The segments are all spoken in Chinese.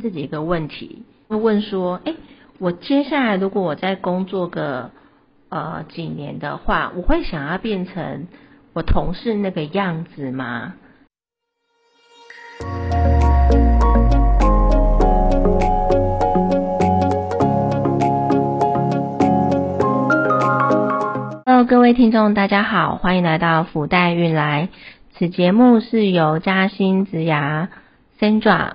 自己一个问题，会问说：哎，我接下来如果我在工作个呃几年的话，我会想要变成我同事那个样子吗？Hello，各位听众，大家好，欢迎来到福袋运来。此节目是由嘉兴植牙 Sandra。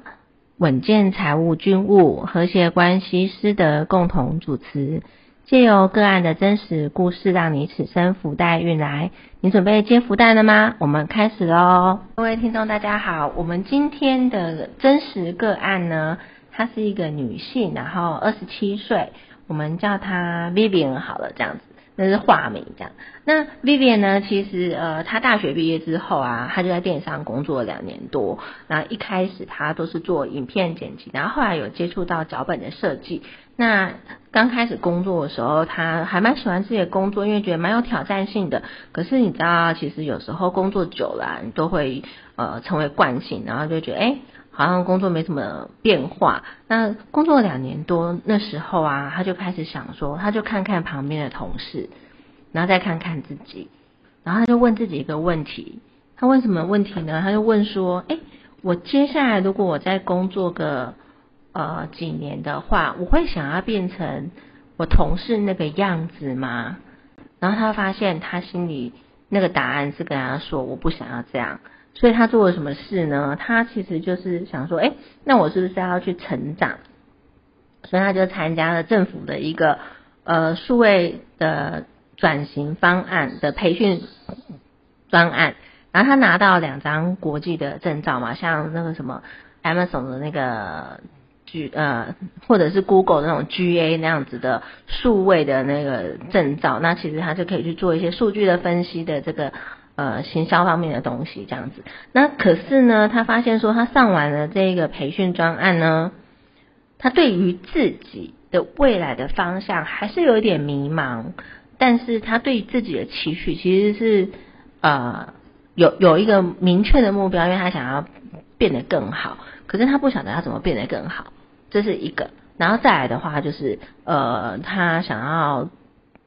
稳健财务军务和谐关系师德共同主持，借由个案的真实故事，让你此生福袋运来。你准备接福袋了吗？我们开始喽！各位听众，大家好。我们今天的真实个案呢，她是一个女性，然后二十七岁，我们叫她 Vivian 好了，这样子。那是化名这样。那 Vivian 呢？其实呃，她大学毕业之后啊，她就在电商工作了两年多。然后一开始她都是做影片剪辑，然后后来有接触到脚本的设计。那刚开始工作的时候，她还蛮喜欢自己的工作，因为觉得蛮有挑战性的。可是你知道，其实有时候工作久了，你都会呃成为惯性，然后就觉得哎。好像工作没什么变化，那工作两年多那时候啊，他就开始想说，他就看看旁边的同事，然后再看看自己，然后他就问自己一个问题，他问什么问题呢？他就问说，哎，我接下来如果我在工作个呃几年的话，我会想要变成我同事那个样子吗？然后他发现他心里那个答案是跟他说，我不想要这样。所以他做了什么事呢？他其实就是想说，哎，那我是不是要去成长？所以他就参加了政府的一个呃数位的转型方案的培训专案，然后他拿到两张国际的证照嘛，像那个什么 Amazon 的那个 G 呃，或者是 Google 那种 GA 那样子的数位的那个证照，那其实他就可以去做一些数据的分析的这个。呃，行销方面的东西这样子，那可是呢，他发现说他上完了这个培训专案呢，他对于自己的未来的方向还是有一点迷茫，但是他对自己的期许其实是呃有有一个明确的目标，因为他想要变得更好，可是他不晓得他怎么变得更好，这是一个，然后再来的话就是呃，他想要。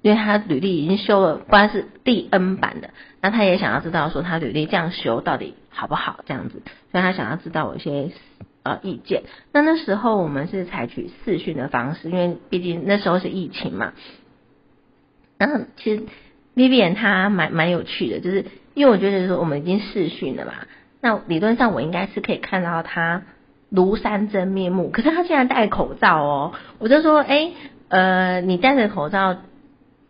因为他履历已经修了，不然是第 N 版的，那他也想要知道说他履历这样修到底好不好这样子，所以他想要知道我一些呃意见。那那时候我们是采取视讯的方式，因为毕竟那时候是疫情嘛。然后其实 Vivian 他蛮蛮有趣的，就是因为我觉得说我们已经视讯了嘛，那理论上我应该是可以看到他庐山真面目，可是他竟然戴口罩哦，我就说哎呃你戴着口罩。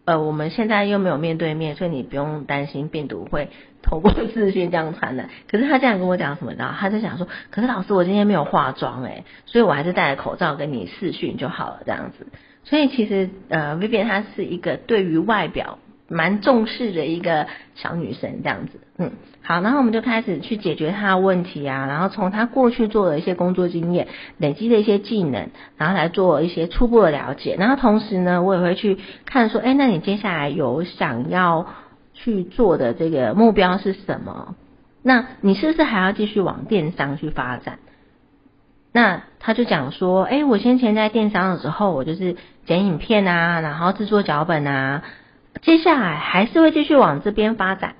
呃，我们现在又没有面对面，所以你不用担心病毒会透过视讯这样传的。可是他这样跟我讲什么呢？他就想说，可是老师我今天没有化妆诶，所以我还是戴着口罩跟你视讯就好了这样子。所以其实呃，Vivian 她是一个对于外表。蛮重视的一个小女生这样子，嗯，好，然后我们就开始去解决她的问题啊，然后从她过去做的一些工作经验、累积的一些技能，然后来做一些初步的了解，然后同时呢，我也会去看说，哎，那你接下来有想要去做的这个目标是什么？那你是不是还要继续往电商去发展？那他就讲说，哎，我先前在电商的时候，我就是剪影片啊，然后制作脚本啊。接下来还是会继续往这边发展，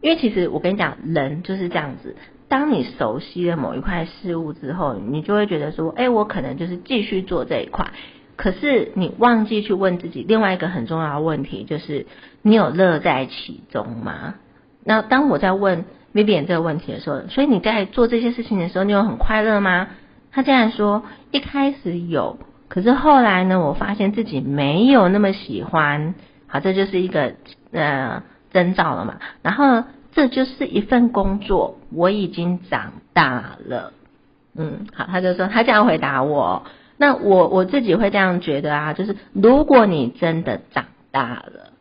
因为其实我跟你讲，人就是这样子。当你熟悉了某一块事物之后，你就会觉得说，哎，我可能就是继续做这一块。可是你忘记去问自己另外一个很重要的问题，就是你有乐在其中吗？那当我在问 Vivian 这个问题的时候，所以你在做这些事情的时候，你有很快乐吗？他竟然说一开始有，可是后来呢，我发现自己没有那么喜欢。好，这就是一个呃征兆了嘛。然后这就是一份工作，我已经长大了。嗯，好，他就说他这样回答我。那我我自己会这样觉得啊，就是如果你真的长大了，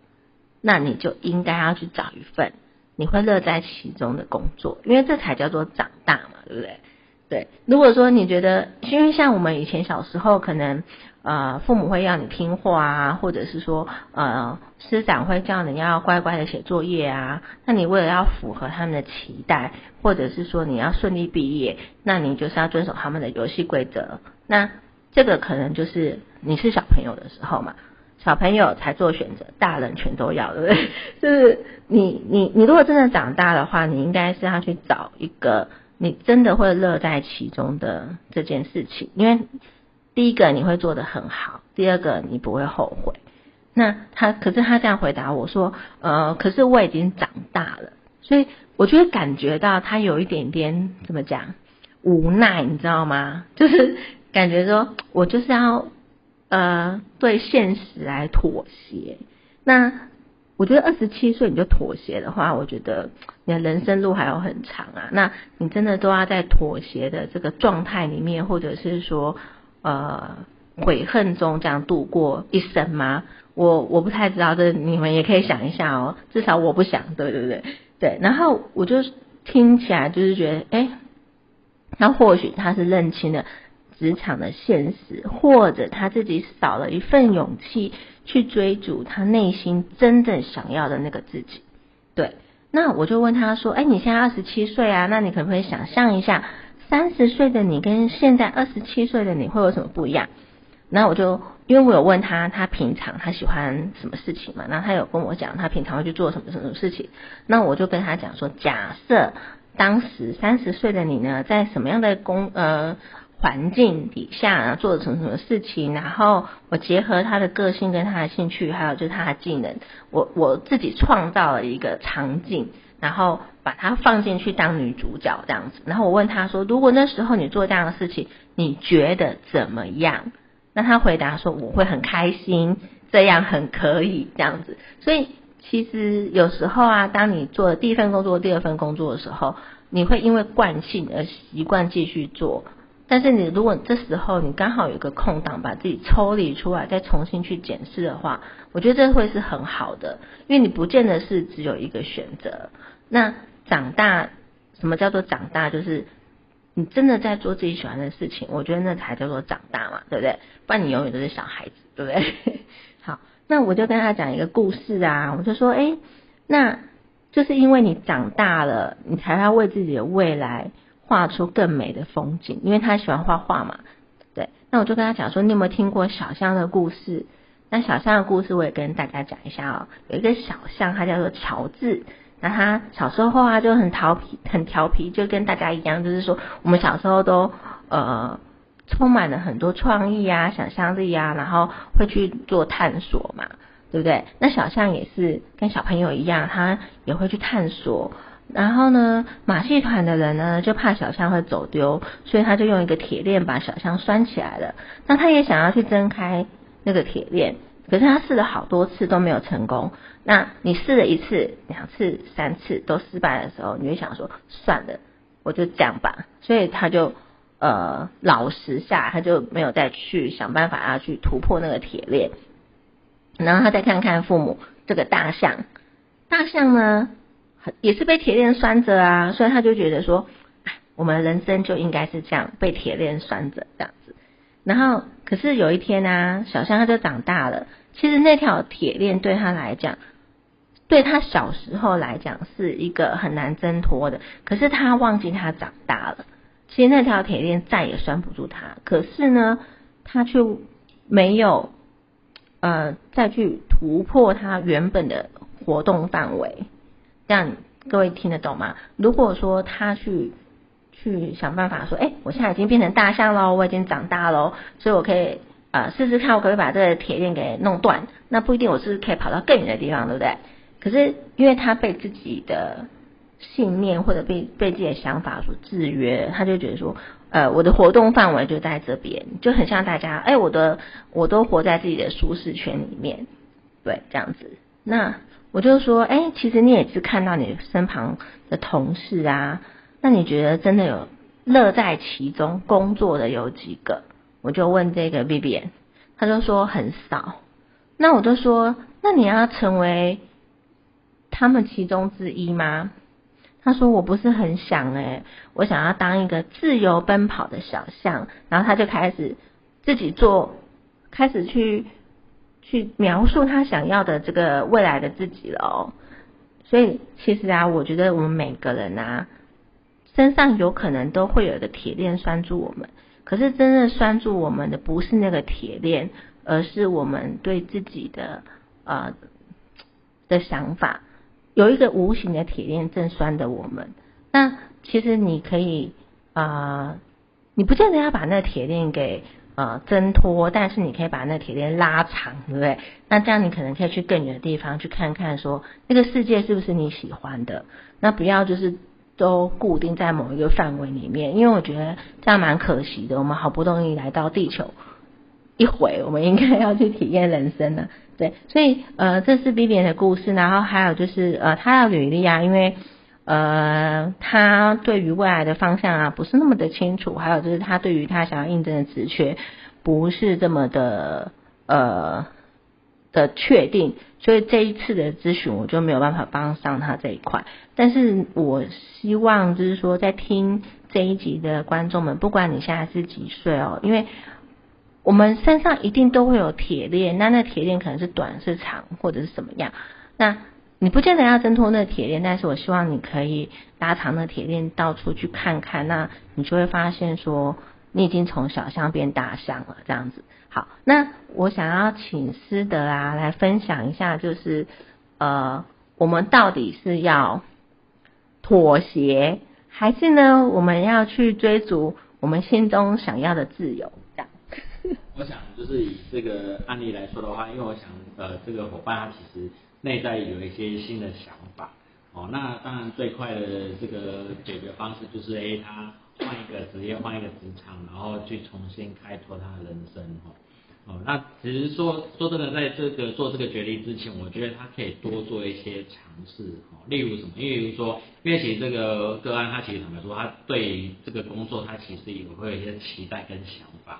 那你就应该要去找一份你会乐在其中的工作，因为这才叫做长大嘛，对不对？对，如果说你觉得，因为像我们以前小时候可能。呃，父母会要你听话啊，或者是说，呃，师长会叫你要乖乖的写作业啊。那你为了要符合他们的期待，或者是说你要顺利毕业，那你就是要遵守他们的游戏规则。那这个可能就是你是小朋友的时候嘛，小朋友才做选择，大人全都要，对不对？就是你你你如果真的长大的话，你应该是要去找一个你真的会乐在其中的这件事情，因为第一个你会做得很好，第二个你不会后悔。那他可是他这样回答我说，呃，可是我已经长大了，所以我就会感觉到他有一点点怎么讲无奈，你知道吗？就是感觉说我就是要呃对现实来妥协。那我觉得二十七岁你就妥协的话，我觉得你的人生路还有很长啊。那你真的都要在妥协的这个状态里面，或者是说呃悔恨中这样度过一生吗？我我不太知道，这你们也可以想一下哦。至少我不想，对对对对。然后我就听起来就是觉得，哎，那或许他是认清了职场的现实，或者他自己少了一份勇气去追逐他内心真正想要的那个自己。对，那我就问他说，哎，你现在二十七岁啊，那你可不可以想象一下，三十岁的你跟现在二十七岁的你会有什么不一样？那我就。因为我有问他，他平常他喜欢什么事情嘛？那他有跟我讲，他平常会去做什么什么事情。那我就跟他讲说，假设当时三十岁的你呢，在什么样的工呃环境底下做什么什么事情，然后我结合他的个性跟他的兴趣，还有就是他的技能，我我自己创造了一个场景，然后把他放进去当女主角这样子。然后我问他说，如果那时候你做这样的事情，你觉得怎么样？那他回答说：“我会很开心，这样很可以这样子。所以其实有时候啊，当你做第一份工作、第二份工作的时候，你会因为惯性而习惯继续做。但是你如果这时候你刚好有个空档，把自己抽离出来，再重新去检视的话，我觉得这会是很好的，因为你不见得是只有一个选择。那长大，什么叫做长大？就是。你真的在做自己喜欢的事情，我觉得那才叫做长大嘛，对不对？不然你永远都是小孩子，对不对？好，那我就跟他讲一个故事啊，我就说，哎，那就是因为你长大了，你才要为自己的未来画出更美的风景，因为他喜欢画画嘛，对。那我就跟他讲说，你有没有听过小象的故事？那小象的故事我也跟大家讲一下哦。有一个小象，它叫做乔治。那他小时候啊就很调皮，很调皮，就跟大家一样，就是说我们小时候都呃充满了很多创意啊、想象力啊，然后会去做探索嘛，对不对？那小象也是跟小朋友一样，他也会去探索。然后呢，马戏团的人呢就怕小象会走丢，所以他就用一个铁链把小象拴起来了。那他也想要去挣开那个铁链。可是他试了好多次都没有成功。那你试了一次、两次、三次都失败的时候，你会想说算了，我就这样吧。所以他就呃老实下，他就没有再去想办法要去突破那个铁链。然后他再看看父母这个大象，大象呢也是被铁链拴着啊，所以他就觉得说，我们人生就应该是这样被铁链拴着这样子。然后可是有一天呢，小象它就长大了。其实那条铁链对他来讲，对他小时候来讲是一个很难挣脱的。可是他忘记他长大了，其实那条铁链再也拴不住他。可是呢，他却没有呃再去突破他原本的活动范围。这样各位听得懂吗？如果说他去去想办法说，哎，我现在已经变成大象喽，我已经长大喽，所以我可以。啊，试试看我可以把这个铁链给弄断，那不一定我是可以跑到更远的地方，对不对？可是因为他被自己的信念或者被被自己的想法所制约，他就觉得说，呃，我的活动范围就在这边，就很像大家，哎，我的我都活在自己的舒适圈里面，对，这样子。那我就说，哎，其实你也是看到你身旁的同事啊，那你觉得真的有乐在其中工作的有几个？我就问这个 B B，他就说很少。那我就说，那你要成为他们其中之一吗？他说我不是很想诶，我想要当一个自由奔跑的小象。然后他就开始自己做，开始去去描述他想要的这个未来的自己了哦。所以其实啊，我觉得我们每个人啊，身上有可能都会有一个铁链拴住我们。可是真正拴住我们的不是那个铁链，而是我们对自己的呃的想法。有一个无形的铁链正拴着我们。那其实你可以啊，你不见得要把那铁链给。呃，挣脱，但是你可以把那铁链拉长，对不对？那这样你可能可以去更远的地方去看看，说那个世界是不是你喜欢的？那不要就是都固定在某一个范围里面，因为我觉得这样蛮可惜的。我们好不容易来到地球一回，我们应该要去体验人生了，对。所以呃，这是 B B 的故事，然后还有就是呃，他的履历啊，因为。呃，他对于未来的方向啊不是那么的清楚，还有就是他对于他想要应征的职缺不是这么的呃的确定，所以这一次的咨询我就没有办法帮上他这一块。但是我希望就是说，在听这一集的观众们，不管你现在是几岁哦，因为我们身上一定都会有铁链，那那铁链可能是短是长或者是什么样，那。你不见得要挣脱那铁链，但是我希望你可以拉长那铁链，到处去看看，那你就会发现说，你已经从小象变大象了，这样子。好，那我想要请师德啊来分享一下，就是呃，我们到底是要妥协，还是呢，我们要去追逐我们心中想要的自由？我想就是以这个案例来说的话，因为我想呃，这个伙伴他其实。内在有一些新的想法，哦，那当然最快的这个解决方式就是，A，他换一个职业，换一个职场，然后去重新开拓他的人生，哈，哦，那其实说说真的，在这个做这个决定之前，我觉得他可以多做一些尝试，哦，例如什么？例如说，因为其实这个个案，他其实坦白说，他对这个工作，他其实也会有一些期待跟想法，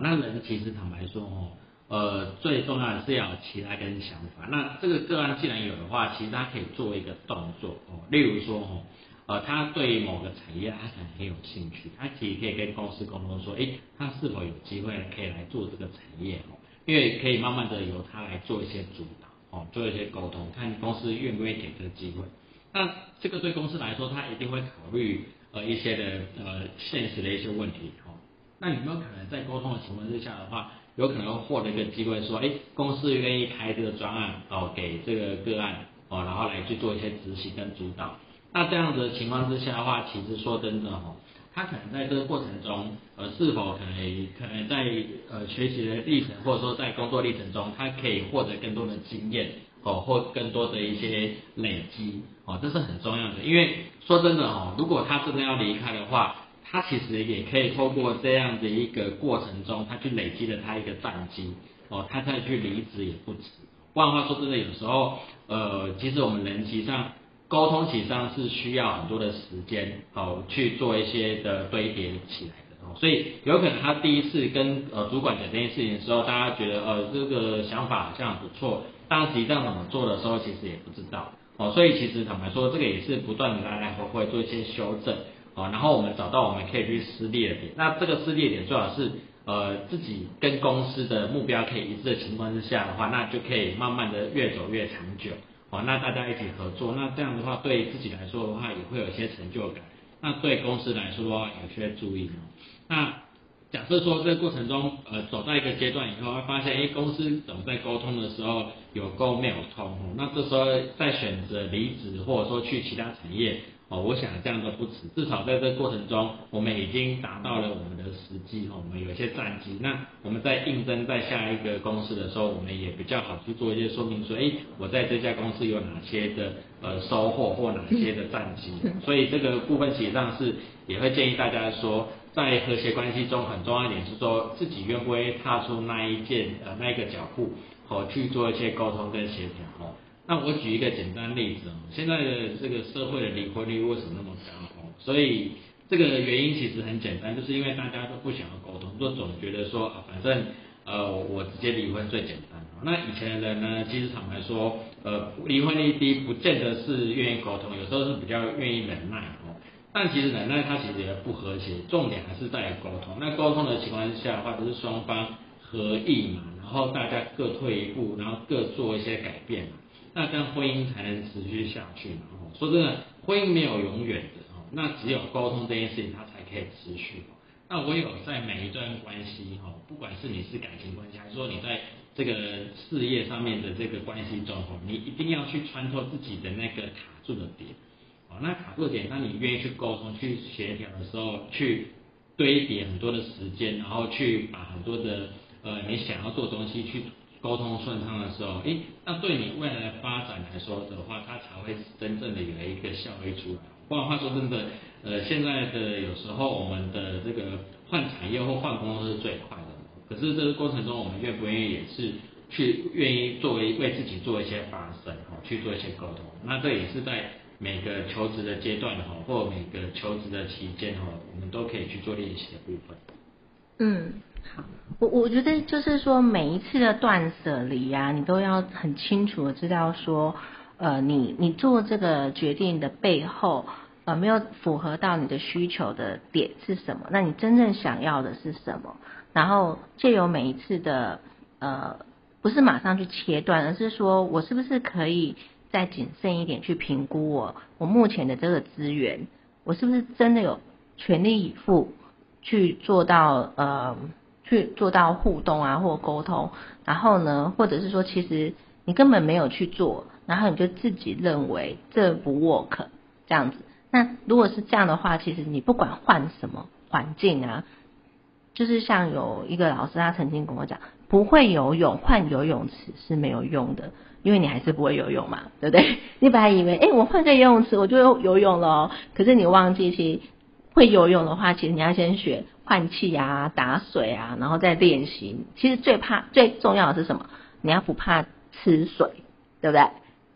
那人其实坦白说，哦。呃，最重要的是要有期待跟想法。那这个个案既然有的话，其实他可以做一个动作哦，例如说哦，呃，他对某个产业他可能很有兴趣，他其实可以跟公司沟通说，哎，他是否有机会可以来做这个产业哦，因为可以慢慢的由他来做一些主导哦，做一些沟通，看公司愿不愿意给这个机会。那这个对公司来说，他一定会考虑呃一些的呃现实的一些问题哦。那有没有可能在沟通的情况之下的话？有可能获得一个机会，说，哎，公司愿意开这个专案哦，给这个个案哦，然后来去做一些执行跟主导。那这样子的情况之下的话，其实说真的哦，他可能在这个过程中，呃，是否可能可能在呃学习的历程，或者说在工作历程中，他可以获得更多的经验哦，或更多的一些累积哦，这是很重要的。因为说真的哦，如果他真的要离开的话，他其实也可以透过这样的一个过程中，他去累积了他一个战绩哦，他再去离职也不迟。换话说，真的有时候，呃，其实我们人其实上沟通其实上是需要很多的时间哦去做一些的堆叠起来的哦，所以有可能他第一次跟呃主管讲这件事情的时候，大家觉得呃这个想法好像不错，但实际上怎么做的时候，其实也不知道哦，所以其实坦白说，这个也是不断的来来回回做一些修正。哦，然后我们找到我们可以去撕裂的点，那这个撕裂点最好是呃自己跟公司的目标可以一致的情况之下的话，那就可以慢慢的越走越长久。哦，那大家一起合作，那这样的话对自己来说的话也会有一些成就感，那对公司来说的话有些注意哦。那假设说这个过程中呃走到一个阶段以后，会发现哎公司怎么在沟通的时候有沟没有通，哦那这时候再选择离职或者说去其他产业。哦，我想这样都不迟，至少在这个过程中，我们已经达到了我们的时机，哈，我们有一些战绩。那我们在应征在下一个公司的时候，我们也比较好去做一些说明，说，哎，我在这家公司有哪些的呃收获或哪些的战绩。所以这个部分实际上是也会建议大家说，在和谐关系中很重要一点是说，自己愿不愿意踏出那一件呃那一个脚步，哦，去做一些沟通跟协调，哦。那我举一个简单例子哦，现在的这个社会的离婚率为什么那么高？所以这个原因其实很简单，就是因为大家都不想要沟通，就总觉得说啊，反正呃我直接离婚最简单。那以前的人呢，其实坦白说，呃离婚率低，不见得是愿意沟通，有时候是比较愿意忍耐。但其实奶奶她其实也不和谐，重点还是在于沟通。那沟通的情况下的话，就是双方合意嘛，然后大家各退一步，然后各做一些改变嘛。那这样婚姻才能持续下去嘛？哦，说真的，婚姻没有永远的哦，那只有沟通这件事情它才可以持续。那唯有在每一段关系哈，不管是你是感情关系，还是说你在这个事业上面的这个关系中哈，你一定要去穿透自己的那个卡住的点。那卡住点，当你愿意去沟通、去协调的时候，去堆叠很多的时间，然后去把很多的呃你想要做东西去沟通顺畅的时候，诶，那对你未来的发展来说的话，它才会真正的有一个效益出来。不然话说真的。呃，现在的有时候我们的这个换产业或换工作是最快的，可是这个过程中我们愿不愿意也是去愿意作为为自己做一些发声哈，去做一些沟通，那这也是在每个求职的阶段哈，或每个求职的期间哈，我们都可以去做练习的部分。嗯，好，我我觉得就是说每一次的断舍离呀，你都要很清楚的知道说，呃，你你做这个决定的背后。呃，没有符合到你的需求的点是什么？那你真正想要的是什么？然后借由每一次的呃，不是马上去切断，而是说我是不是可以再谨慎一点去评估我我目前的这个资源，我是不是真的有全力以赴去做到呃，去做到互动啊或沟通？然后呢，或者是说其实你根本没有去做，然后你就自己认为这不 work 这样子。那如果是这样的话，其实你不管换什么环境啊，就是像有一个老师他曾经跟我讲，不会游泳换游泳池是没有用的，因为你还是不会游泳嘛，对不对？你本来以为，哎，我换个游泳池我就游泳了，可是你忘记，其实会游泳的话，其实你要先学换气啊、打水啊，然后再练习。其实最怕、最重要的是什么？你要不怕吃水，对不对？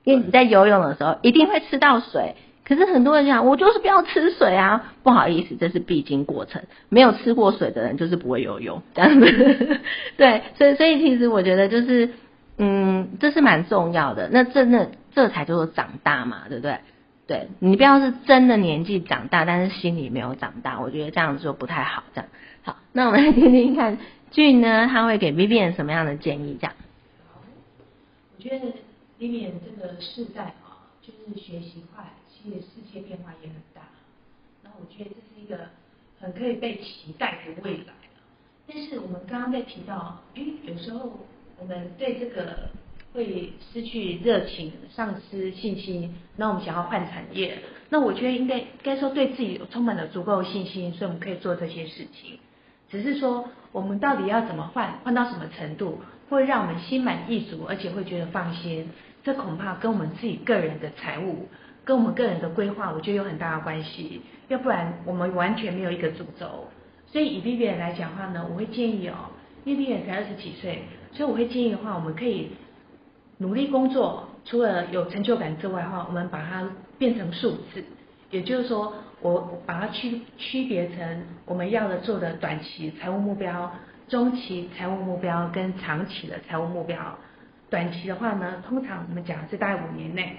因为你在游泳的时候一定会吃到水。可是很多人讲，我就是不要吃水啊，不好意思，这是必经过程。没有吃过水的人就是不会游泳，这样子。对，所以所以其实我觉得就是，嗯，这是蛮重要的。那真的这才叫做长大嘛，对不对？对你不要是真的年纪长大，但是心里没有长大，我觉得这样子就不太好。这样好，那我们来听听看俊呢，他会给 Vivian 什么样的建议？这样。我觉得 Vivian 这个世代啊，就是学习快。世界变化也很大，那我觉得这是一个很可以被期待的未来但是我们刚刚在提到，哎，有时候我们对这个会失去热情、丧失信心，那我们想要换产业，那我觉得应该该说对自己充满了足够信心，所以我们可以做这些事情。只是说我们到底要怎么换，换到什么程度，会让我们心满意足，而且会觉得放心，这恐怕跟我们自己个人的财务。跟我们个人的规划，我觉得有很大的关系。要不然，我们完全没有一个主轴。所以，以 B B 来讲话呢，我会建议哦，B B 才二十几岁，所以我会建议的话，我们可以努力工作，除了有成就感之外的话，我们把它变成数字。也就是说，我把它区区别成我们要的做的短期财务目标、中期财务目标跟长期的财务目标。短期的话呢，通常我们讲是大概五年内。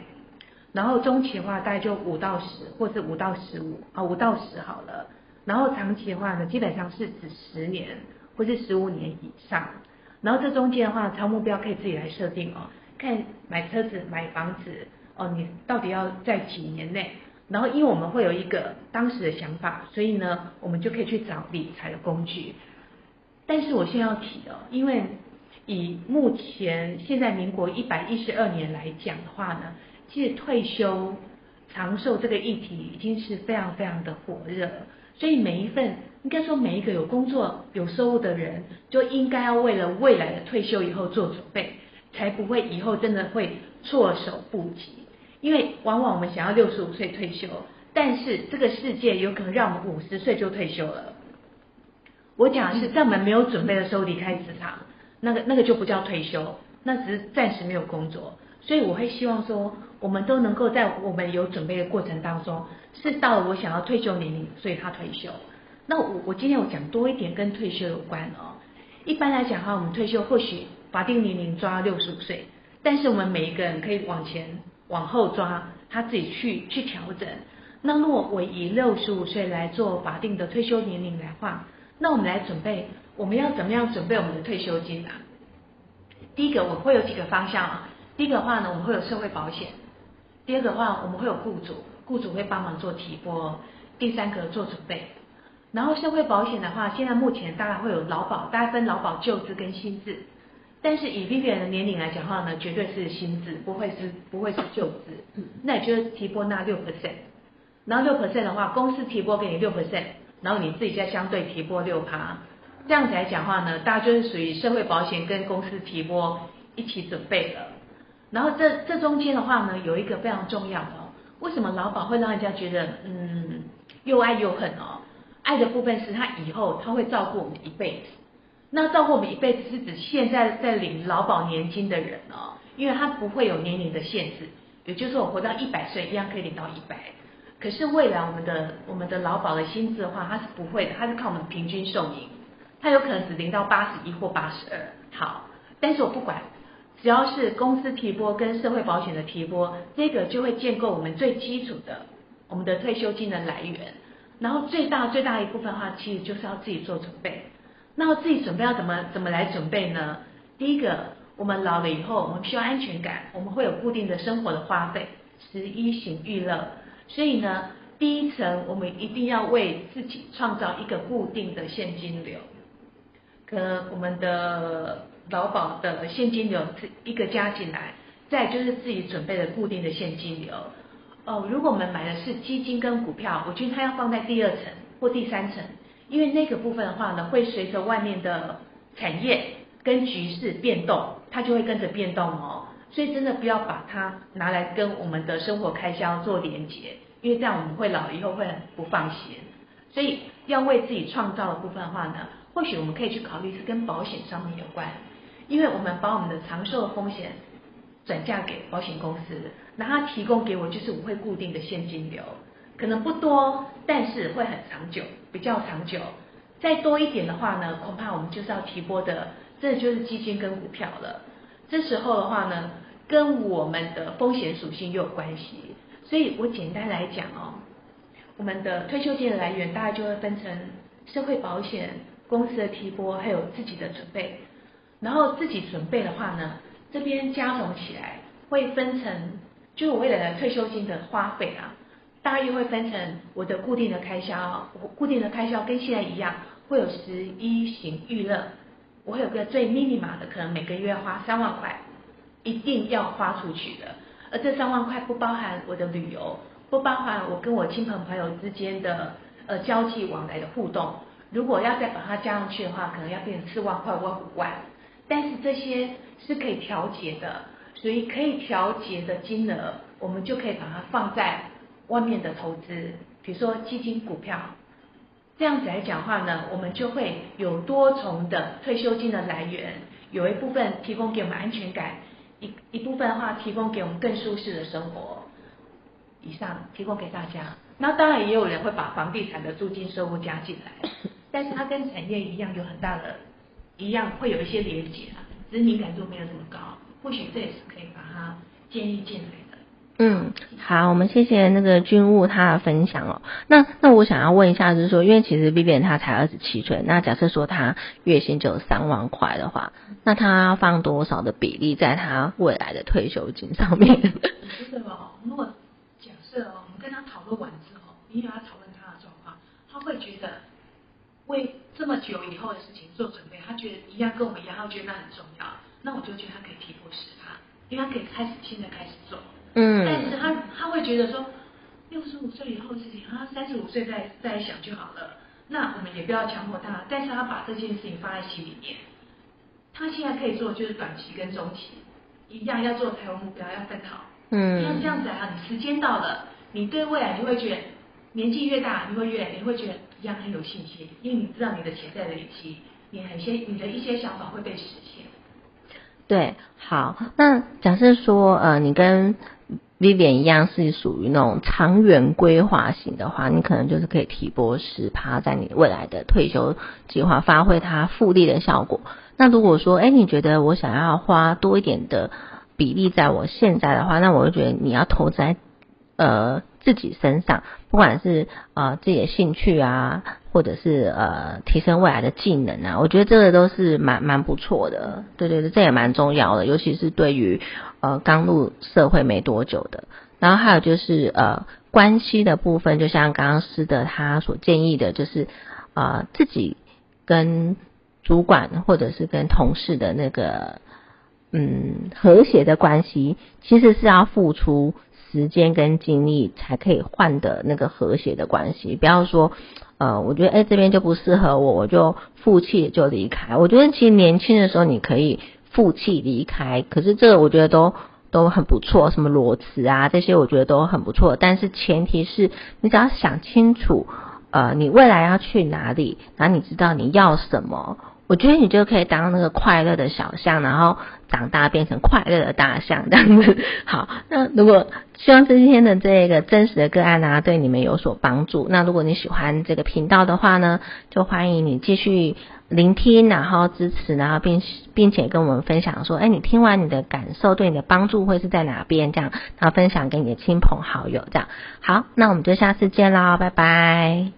然后中期的话，大概就五到十，或是五到十五啊，五到十好了。然后长期的话呢，基本上是指十年或是十五年以上。然后这中间的话，超目标可以自己来设定哦，看买车子、买房子哦，你到底要在几年内。然后因为我们会有一个当时的想法，所以呢，我们就可以去找理财的工具。但是我现在要提哦，因为以目前现在民国一百一十二年来讲的话呢。其实退休长寿这个议题已经是非常非常的火热，所以每一份应该说每一个有工作有收入的人，就应该要为了未来的退休以后做准备，才不会以后真的会措手不及。因为往往我们想要六十五岁退休，但是这个世界有可能让我们五十岁就退休了。我讲的是在我们没有准备的时候离开职场，那个那个就不叫退休，那只是暂时没有工作。所以我会希望说。我们都能够在我们有准备的过程当中，是到了我想要退休年龄，所以他退休。那我我今天我讲多一点跟退休有关哦。一般来讲哈，我们退休或许法定年龄抓六十五岁，但是我们每一个人可以往前往后抓，他自己去去调整。那如果我以六十五岁来做法定的退休年龄来话，那我们来准备，我们要怎么样准备我们的退休金啊？第一个我会有几个方向啊。第一个话呢，我们会有社会保险。第二个话，我们会有雇主，雇主会帮忙做提拨。第三个做准备。然后社会保险的话，现在目前大概会有劳保，大概分劳保旧制跟新制。但是以 Vivian 的年龄来讲的话呢，绝对是新制，不会是不会是旧制。那也就是提拨那六 percent，然后六 percent 的话，公司提拨给你六 percent，然后你自己再相对提拨六趴，这样子来讲话呢，大家就是属于社会保险跟公司提拨一起准备的。然后这这中间的话呢，有一个非常重要的，为什么劳保会让人家觉得嗯又爱又恨哦？爱的部分是他以后他会照顾我们一辈子。那照顾我们一辈子是指现在在领劳保年金的人哦，因为他不会有年龄的限制，也就是说我活到一百岁一样可以领到一百。可是未来我们的我们的劳保的薪资的话，它是不会的，它是靠我们平均寿命，它有可能只领到八十一或八十二。好，但是我不管，只要是公司提拨跟社会保险的提拨，这个就会建构我们最基础的我们的退休金的来源。然后最大最大一部分的话，其实就是要自己做准备。那自己准备要怎么怎么来准备呢？第一个，我们老了以后，我们需要安全感，我们会有固定的生活的花费，食衣行娱乐。所以呢，第一层我们一定要为自己创造一个固定的现金流。可能我们的劳保的现金流一个加进来，再就是自己准备的固定的现金流。哦，如果我们买的是基金跟股票，我觉得它要放在第二层或第三层。因为那个部分的话呢，会随着外面的产业跟局势变动，它就会跟着变动哦。所以真的不要把它拿来跟我们的生活开销做连结，因为这样我们会老了以后会很不放心。所以要为自己创造的部分的话呢，或许我们可以去考虑是跟保险上面有关，因为我们把我们的长寿风险转嫁给保险公司，那它提供给我就是我会固定的现金流。可能不多，但是会很长久，比较长久。再多一点的话呢，恐怕我们就是要提拨的，这就是基金跟股票了。这时候的话呢，跟我们的风险属性又有关系。所以我简单来讲哦，我们的退休金的来源大概就会分成社会保险公司的提拨，还有自己的准备。然后自己准备的话呢，这边加总起来会分成，就我未来的退休金的花费啊。大约会分成我的固定的开销，我固定的开销跟现在一样，会有十一型娱乐，我会有个最 minimum 的，可能每个月花三万块，一定要花出去的。而这三万块不包含我的旅游，不包含我跟我亲朋朋友之间的呃交际往来的互动。如果要再把它加上去的话，可能要变成四万块或五万。但是这些是可以调节的，所以可以调节的金额，我们就可以把它放在。外面的投资，比如说基金、股票，这样子来讲话呢，我们就会有多重的退休金的来源，有一部分提供给我们安全感，一一部分的话提供给我们更舒适的生活。以上提供给大家。那当然也有人会把房地产的租金收入加进来，但是它跟产业一样有很大的，一样会有一些连结啊，只是敏感度没有这么高。或许这也是可以把它建议进来的。嗯，好，我们谢谢那个军务他的分享哦。那那我想要问一下，就是说，因为其实 B B 他才二十七岁，那假设说他月薪就有三万块的话，那他放多少的比例在他未来的退休金上面？我觉得哦，如果假设哦，我们跟他讨论完之后，你有要讨论他的状况，他会觉得为这么久以后的事情做准备，他觉得一样跟我们一样，他觉得那很重要，那我就觉得他可以提因为他可以开始现在开始做。嗯，但是他他会觉得说，六十五岁以后的事情，他三十五岁再再想就好了。那我们也不要强迫他，但是他把这件事情放在心里面。他现在可以做就是短期跟中期一样，要做财务目标要分好。嗯，像这样子啊，你时间到了，你对未来你会觉得年纪越大，你会越你会觉得一样很有信心，因为你知道你的潜在的预期，你很些你的一些想法会被实现。对，好，那假设说呃，你跟 Vivian 一样是属于那种长远规划型的话，你可能就是可以提拨十趴在你未来的退休计划，发挥它复利的效果。那如果说，哎，你觉得我想要花多一点的比例在我现在的话，那我就觉得你要投资在呃自己身上，不管是呃自己的兴趣啊，或者是呃提升未来的技能啊，我觉得这个都是蛮蛮不错的。对对对，这也蛮重要的，尤其是对于。呃，刚入社会没多久的，然后还有就是呃，关系的部分，就像刚刚师的他所建议的，就是呃自己跟主管或者是跟同事的那个嗯和谐的关系，其实是要付出时间跟精力才可以换的那个和谐的关系。不要说呃，我觉得哎这边就不适合我，我就负气就离开。我觉得其实年轻的时候你可以负气离开，可是这个我觉得都。都很不错，什么裸辞啊这些，我觉得都很不错。但是前提是你只要想清楚，呃，你未来要去哪里，然后你知道你要什么，我觉得你就可以当那个快乐的小象，然后长大变成快乐的大象这样子。好，那如果希望今天的这个真实的个案啊，对你们有所帮助。那如果你喜欢这个频道的话呢，就欢迎你继续。聆听，然后支持，然后并并且跟我们分享说，哎，你听完你的感受，对你的帮助会是在哪边？这样，然后分享给你的亲朋好友，这样。好，那我们就下次见喽，拜拜。